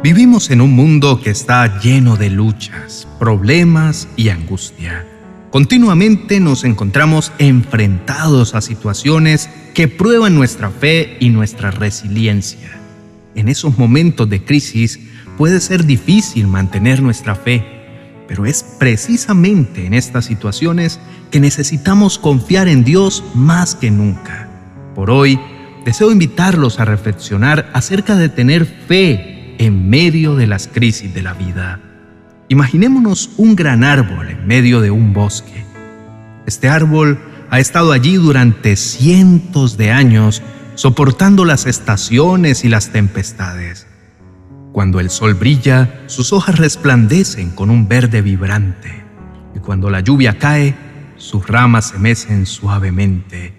Vivimos en un mundo que está lleno de luchas, problemas y angustia. Continuamente nos encontramos enfrentados a situaciones que prueban nuestra fe y nuestra resiliencia. En esos momentos de crisis puede ser difícil mantener nuestra fe, pero es precisamente en estas situaciones que necesitamos confiar en Dios más que nunca. Por hoy, deseo invitarlos a reflexionar acerca de tener fe en medio de las crisis de la vida. Imaginémonos un gran árbol en medio de un bosque. Este árbol ha estado allí durante cientos de años, soportando las estaciones y las tempestades. Cuando el sol brilla, sus hojas resplandecen con un verde vibrante, y cuando la lluvia cae, sus ramas se mecen suavemente.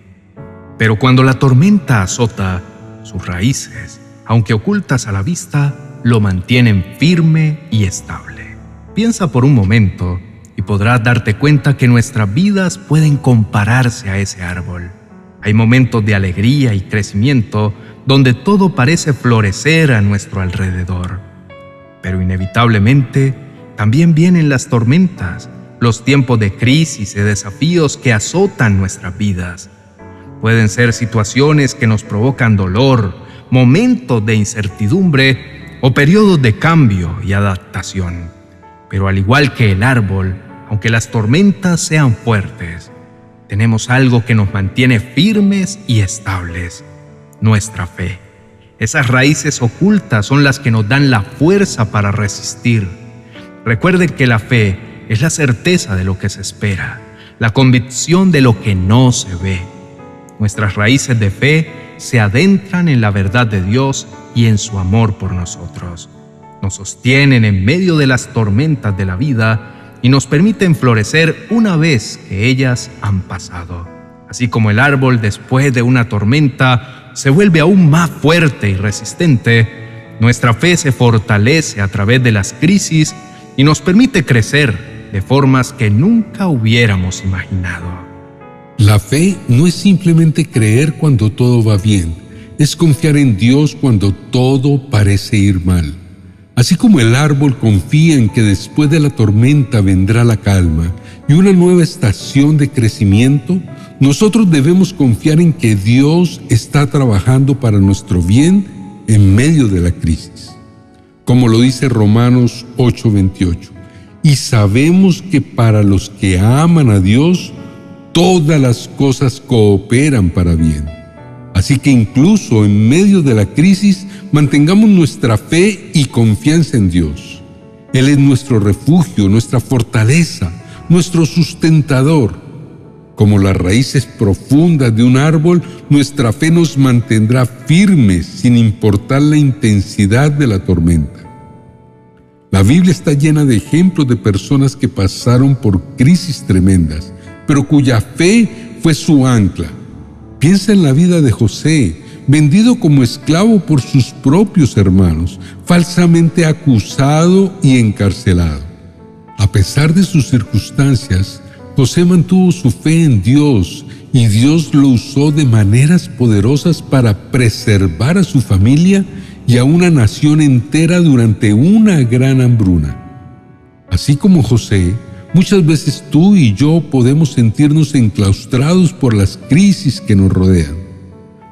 Pero cuando la tormenta azota, sus raíces, aunque ocultas a la vista, lo mantienen firme y estable. Piensa por un momento y podrás darte cuenta que nuestras vidas pueden compararse a ese árbol. Hay momentos de alegría y crecimiento donde todo parece florecer a nuestro alrededor. Pero inevitablemente también vienen las tormentas, los tiempos de crisis y desafíos que azotan nuestras vidas. Pueden ser situaciones que nos provocan dolor, momentos de incertidumbre o periodos de cambio y adaptación. Pero al igual que el árbol, aunque las tormentas sean fuertes, tenemos algo que nos mantiene firmes y estables, nuestra fe. Esas raíces ocultas son las que nos dan la fuerza para resistir. Recuerden que la fe es la certeza de lo que se espera, la convicción de lo que no se ve. Nuestras raíces de fe se adentran en la verdad de Dios y en su amor por nosotros. Nos sostienen en medio de las tormentas de la vida y nos permiten florecer una vez que ellas han pasado. Así como el árbol después de una tormenta se vuelve aún más fuerte y resistente, nuestra fe se fortalece a través de las crisis y nos permite crecer de formas que nunca hubiéramos imaginado. La fe no es simplemente creer cuando todo va bien, es confiar en Dios cuando todo parece ir mal. Así como el árbol confía en que después de la tormenta vendrá la calma y una nueva estación de crecimiento, nosotros debemos confiar en que Dios está trabajando para nuestro bien en medio de la crisis. Como lo dice Romanos 8:28. Y sabemos que para los que aman a Dios, todas las cosas cooperan para bien Así que incluso en medio de la crisis, mantengamos nuestra fe y confianza en Dios. Él es nuestro refugio, nuestra fortaleza, nuestro sustentador. Como las raíces profundas de un árbol, nuestra fe nos mantendrá firmes sin importar la intensidad de la tormenta. La Biblia está llena de ejemplos de personas que pasaron por crisis tremendas, pero cuya fe fue su ancla Piensa en la vida de José, vendido como esclavo por sus propios hermanos, falsamente acusado y encarcelado. A pesar de sus circunstancias, José mantuvo su fe en Dios y Dios lo usó de maneras poderosas para preservar a su familia y a una nación entera durante una gran hambruna. Así como José, Muchas veces tú y yo podemos sentirnos enclaustrados por las crisis que nos rodean.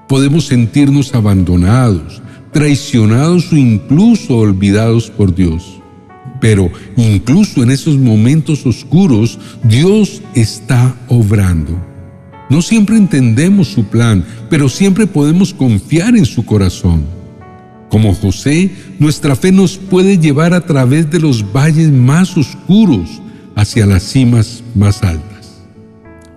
Podemos sentirnos abandonados, traicionados o incluso olvidados por Dios. Pero incluso en esos momentos oscuros, Dios está obrando. No siempre entendemos su plan, pero siempre podemos confiar en su corazón. Como José, nuestra fe nos puede llevar a través de los valles más oscuros, hacia las cimas más altas.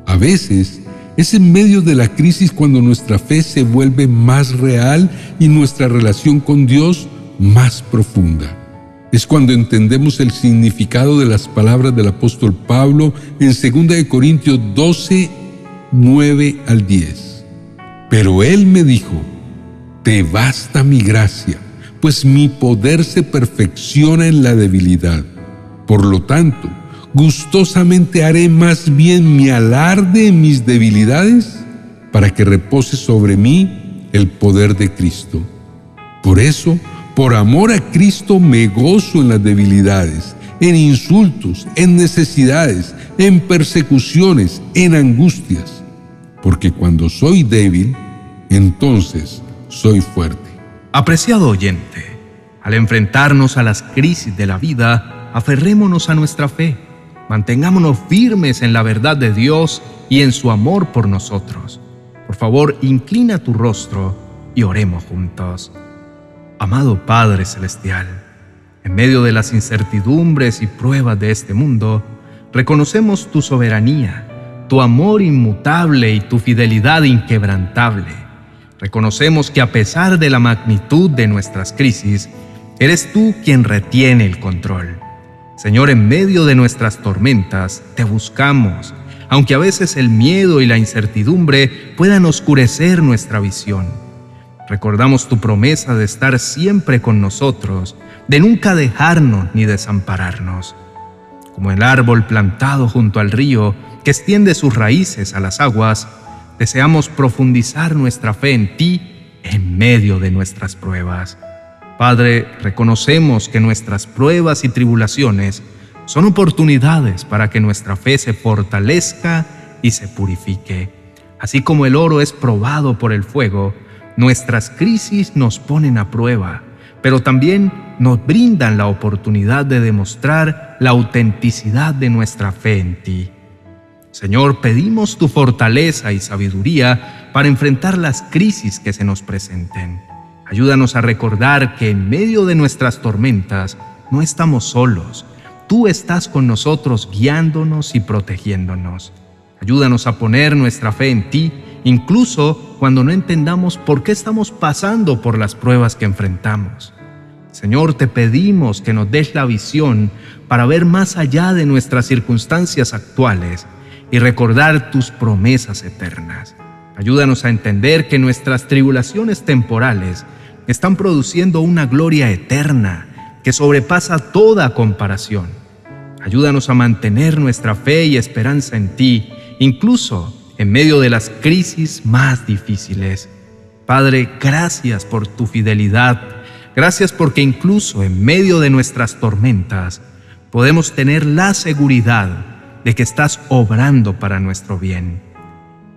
A veces es en medio de la crisis cuando nuestra fe se vuelve más real y nuestra relación con Dios más profunda. Es cuando entendemos el significado de las palabras del apóstol Pablo en 2 Corintios 12, 9 al 10. Pero él me dijo, te basta mi gracia, pues mi poder se perfecciona en la debilidad. Por lo tanto, gustosamente haré más bien mi alarde en mis debilidades para que repose sobre mí el poder de Cristo. Por eso, Por amor a Cristo me gozo en las debilidades, en insultos, en necesidades, en persecuciones, en angustias. Porque cuando soy débil, entonces soy fuerte. Apreciado oyente, al enfrentarnos a las crisis de la vida, aferrémonos a nuestra fe, mantengámonos firmes en la verdad de Dios y en su amor por nosotros. Por favor, inclina tu rostro y oremos juntos. Amado Padre Celestial, en medio de las incertidumbres y pruebas de este mundo, reconocemos tu soberanía, tu amor inmutable y tu fidelidad inquebrantable. Reconocemos que a pesar de la magnitud de nuestras crisis, eres tú quien retiene el control. Señor, en medio de nuestras tormentas, te buscamos, aunque a veces el miedo y la incertidumbre puedan oscurecer nuestra visión. Recordamos tu promesa de estar siempre con nosotros, de nunca dejarnos ni desampararnos. Como el árbol plantado junto al río que extiende sus raíces a las aguas, deseamos profundizar nuestra fe en ti en medio de nuestras pruebas. Padre, reconocemos que nuestras pruebas y tribulaciones son oportunidades para que nuestra fe se fortalezca y se purifique. Así como el oro es probado por el fuego, nuestras crisis nos ponen a prueba, pero también nos brindan la oportunidad de demostrar la autenticidad de nuestra fe en ti. Señor, pedimos tu fortaleza y sabiduría para enfrentar las crisis que se nos presenten. Ayúdanos a recordar que en medio de nuestras tormentas no estamos solos, tú estás con nosotros guiándonos y protegiéndonos. Ayúdanos a poner nuestra fe en ti, incluso cuando no entendamos por qué estamos pasando por las pruebas que enfrentamos. Señor, te pedimos que nos des la visión para ver más allá de nuestras circunstancias actuales y recordar tus promesas eternas. Ayúdanos a entender que nuestras tribulaciones temporales están produciendo una gloria eterna que sobrepasa toda comparación. Ayúdanos a mantener nuestra fe y esperanza en ti, incluso en medio de las crisis más difíciles. Padre, gracias por tu fidelidad. Gracias porque incluso en medio de nuestras tormentas podemos tener la seguridad de que estás obrando para nuestro bien.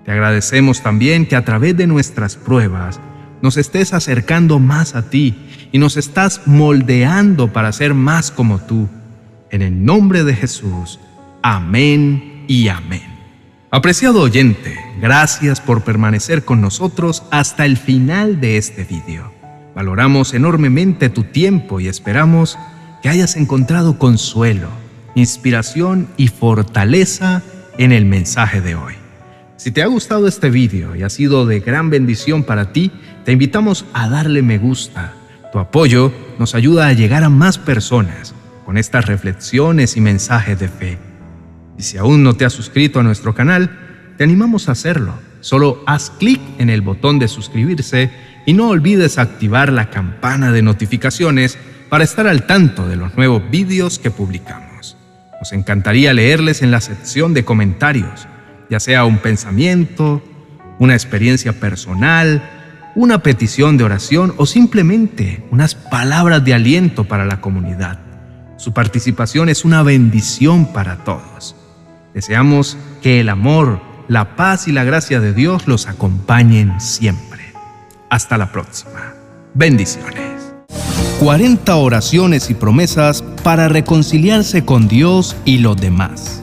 Te agradecemos también que a través de nuestras pruebas nos estés acercando más a ti y nos estás moldeando para ser más como tú. En el nombre de Jesús. Amén y amén. Apreciado oyente, gracias por permanecer con nosotros hasta el final de este video. Valoramos enormemente tu tiempo y esperamos que hayas encontrado consuelo, inspiración y fortaleza en el mensaje de hoy. Si te ha gustado este video y ha sido de gran bendición para ti, te invitamos a darle me gusta. Tu apoyo nos ayuda a llegar a más personas con estas reflexiones y mensajes de fe. Y si aún no te has suscrito a nuestro canal, te animamos a hacerlo. Solo haz clic en el botón de suscribirse y no olvides activar la campana de notificaciones para estar al tanto de los nuevos vídeos que publicamos. Nos encantaría leerles en la sección de comentarios, ya sea un pensamiento, una experiencia personal, una petición de oración o simplemente unas palabras de aliento para la comunidad. Su participación es una bendición para todos. Deseamos que el amor, la paz y la gracia de Dios los acompañen siempre. Hasta la próxima. Bendiciones. 40 oraciones y promesas para reconciliarse con Dios y los demás.